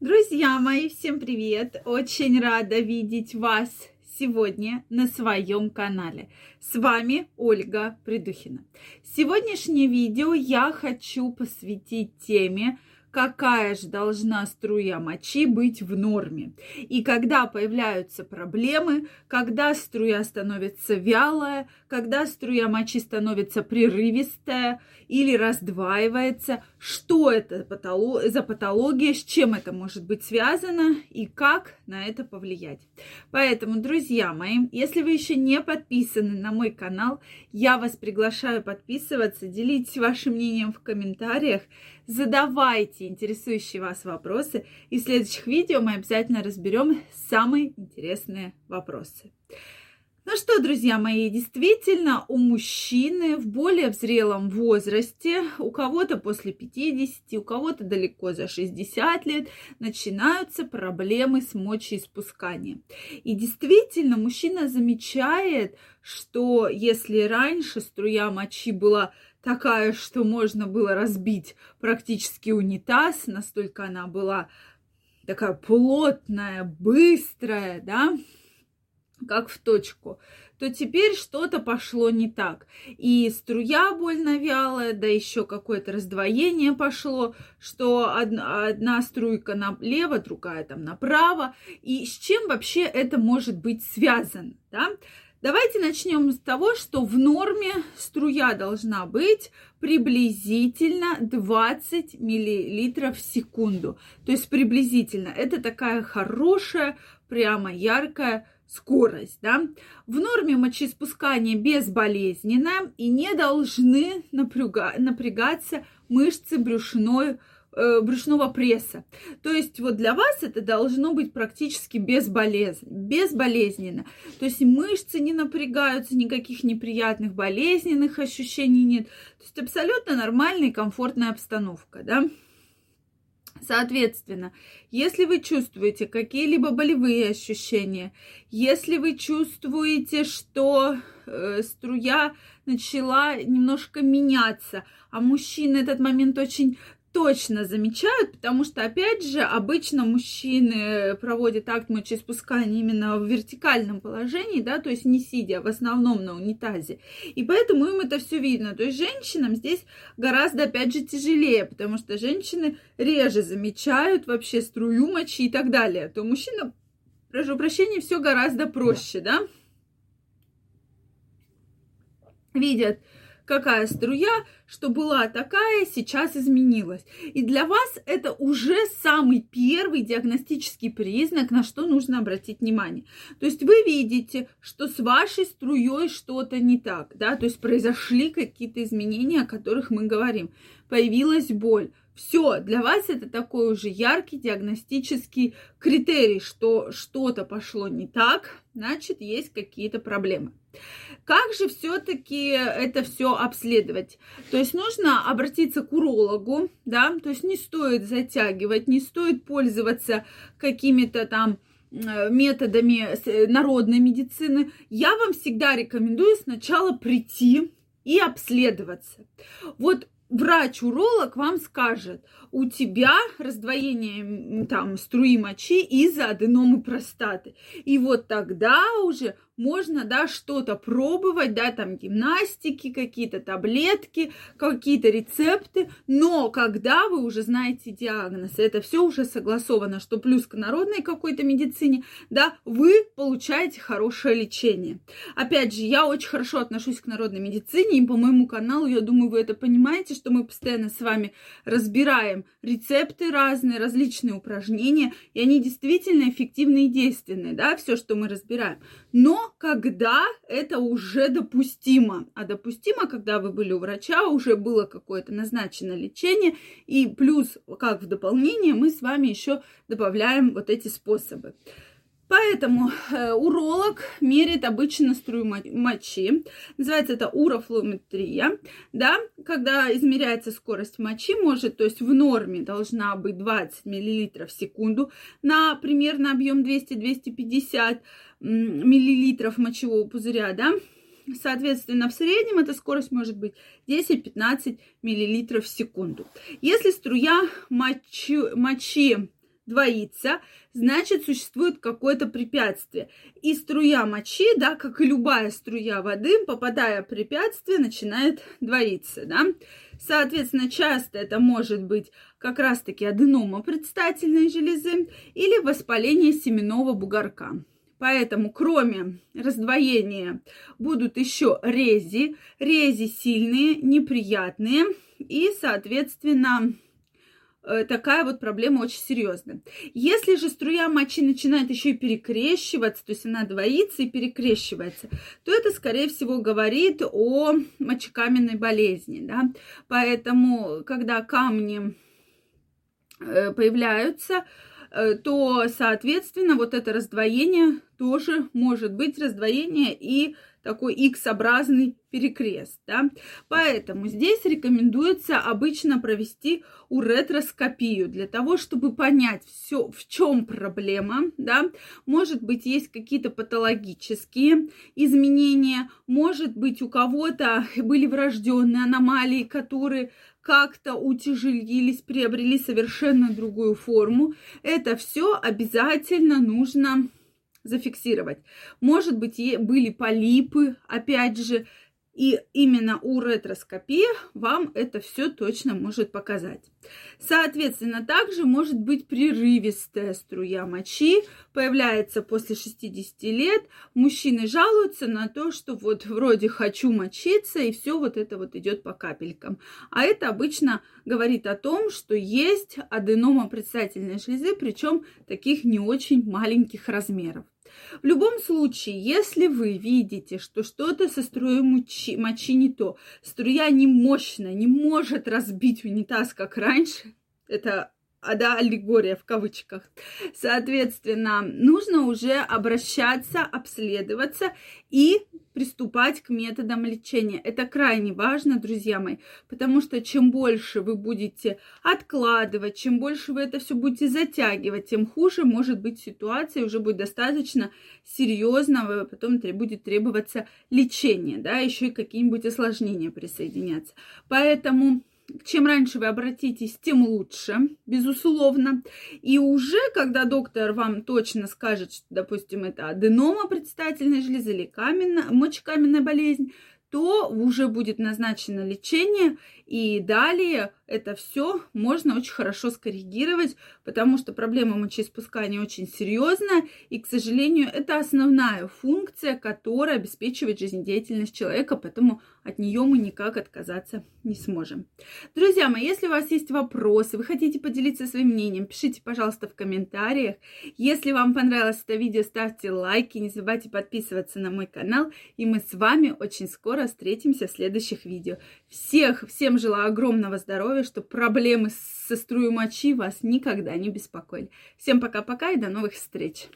Друзья мои, всем привет! Очень рада видеть вас сегодня на своем канале. С вами Ольга Придухина. Сегодняшнее видео я хочу посвятить теме, какая же должна струя мочи быть в норме. И когда появляются проблемы, когда струя становится вялая, когда струя мочи становится прерывистая или раздваивается, что это за патология, с чем это может быть связано и как на это повлиять. Поэтому, друзья мои, если вы еще не подписаны на мой канал, я вас приглашаю подписываться, делитесь вашим мнением в комментариях, задавайте интересующие вас вопросы, и в следующих видео мы обязательно разберем самые интересные вопросы. Ну что, друзья мои, действительно, у мужчины в более зрелом возрасте, у кого-то после 50, у кого-то далеко за 60 лет, начинаются проблемы с мочеиспусканием. И действительно, мужчина замечает, что если раньше струя мочи была такая, что можно было разбить практически унитаз, настолько она была такая плотная, быстрая, да, как в точку, то теперь что-то пошло не так. И струя больно вялая, да еще какое-то раздвоение пошло, что одна, одна струйка налево, другая там направо. И с чем вообще это может быть связано, да? Давайте начнем с того, что в норме струя должна быть приблизительно 20 миллилитров в секунду. То есть приблизительно. Это такая хорошая, прямо яркая скорость, да. В норме мочеиспускания безболезненно и не должны напряга, напрягаться мышцы брюшной брюшного пресса. То есть вот для вас это должно быть практически безболезненно, безболезненно. То есть мышцы не напрягаются, никаких неприятных болезненных ощущений нет. То есть абсолютно нормальная и комфортная обстановка, да. Соответственно, если вы чувствуете какие-либо болевые ощущения, если вы чувствуете, что э, струя начала немножко меняться, а мужчина этот момент очень точно замечают, потому что, опять же, обычно мужчины проводят акт мочеиспускания именно в вертикальном положении, да, то есть не сидя, в основном на унитазе. И поэтому им это все видно. То есть женщинам здесь гораздо, опять же, тяжелее, потому что женщины реже замечают вообще струю мочи и так далее. То мужчина, прошу прощения, все гораздо проще, да. Видят, какая струя, что была такая, сейчас изменилась. И для вас это уже самый первый диагностический признак, на что нужно обратить внимание. То есть вы видите, что с вашей струей что-то не так, да, то есть произошли какие-то изменения, о которых мы говорим. Появилась боль. Все, для вас это такой уже яркий диагностический критерий, что что-то пошло не так, значит, есть какие-то проблемы. Как же все-таки это все обследовать? То есть нужно обратиться к урологу, да, то есть не стоит затягивать, не стоит пользоваться какими-то там э, методами э, народной медицины. Я вам всегда рекомендую сначала прийти и обследоваться. Вот врач-уролог вам скажет, у тебя раздвоение там струи мочи из-за аденомы простаты. И вот тогда уже можно, да, что-то пробовать, да, там гимнастики, какие-то таблетки, какие-то рецепты, но когда вы уже знаете диагноз, это все уже согласовано, что плюс к народной какой-то медицине, да, вы получаете хорошее лечение. Опять же, я очень хорошо отношусь к народной медицине, и по моему каналу, я думаю, вы это понимаете, что мы постоянно с вами разбираем рецепты разные, различные упражнения, и они действительно эффективны и действенные, да, все, что мы разбираем. Но когда это уже допустимо. А допустимо, когда вы были у врача, уже было какое-то назначено лечение. И плюс, как в дополнение, мы с вами еще добавляем вот эти способы. Поэтому э, уролог меряет обычно струю мочи. Называется это урофлометрия. Да? Когда измеряется скорость мочи, может, то есть в норме должна быть 20 мл в секунду на примерно объем 200-250 миллилитров мочевого пузыря, да, Соответственно, в среднем эта скорость может быть 10-15 миллилитров в секунду. Если струя мочи, мочи двоится, значит, существует какое-то препятствие. И струя мочи, да, как и любая струя воды, попадая в препятствие, начинает двоиться, да. Соответственно, часто это может быть как раз-таки аденома предстательной железы или воспаление семенного бугорка. Поэтому, кроме раздвоения, будут еще рези. Рези сильные, неприятные. И, соответственно, такая вот проблема очень серьезная. Если же струя мочи начинает еще и перекрещиваться, то есть она двоится и перекрещивается, то это, скорее всего, говорит о мочекаменной болезни. Да? Поэтому, когда камни э, появляются, э, то, соответственно, вот это раздвоение тоже может быть раздвоение и такой X-образный перекрест, да. Поэтому здесь рекомендуется обычно провести уретроскопию для того, чтобы понять все, в чем проблема, да. Может быть, есть какие-то патологические изменения, может быть, у кого-то были врожденные аномалии, которые как-то утяжелились, приобрели совершенно другую форму. Это все обязательно нужно зафиксировать. Может быть, были полипы, опять же, и именно у ретроскопии вам это все точно может показать. Соответственно, также может быть прерывистая струя мочи, появляется после 60 лет. Мужчины жалуются на то, что вот вроде хочу мочиться, и все вот это вот идет по капелькам. А это обычно говорит о том, что есть аденома предстательной железы, причем таких не очень маленьких размеров. В любом случае, если вы видите, что что-то со струей мочи, мочи не то, струя не мощная, не может разбить унитаз, как раньше, это да, аллегория в кавычках. Соответственно, нужно уже обращаться, обследоваться и приступать к методам лечения. Это крайне важно, друзья мои, потому что чем больше вы будете откладывать, чем больше вы это все будете затягивать, тем хуже может быть ситуация, уже будет достаточно серьезного, потом будет требоваться лечение, да, еще и какие-нибудь осложнения присоединяться. Поэтому чем раньше вы обратитесь, тем лучше, безусловно. И уже, когда доктор вам точно скажет, что, допустим, это аденома предстательной железы или каменная, мочекаменная болезнь, то уже будет назначено лечение, и далее это все можно очень хорошо скоррегировать, потому что проблема мочеиспускания очень серьезная, и, к сожалению, это основная функция, которая обеспечивает жизнедеятельность человека, поэтому от нее мы никак отказаться не сможем. Друзья мои, если у вас есть вопросы, вы хотите поделиться своим мнением, пишите, пожалуйста, в комментариях. Если вам понравилось это видео, ставьте лайки, не забывайте подписываться на мой канал, и мы с вами очень скоро встретимся в следующих видео. Всех, всем желаю огромного здоровья, чтобы проблемы со струей мочи вас никогда не беспокоили. Всем пока-пока и до новых встреч!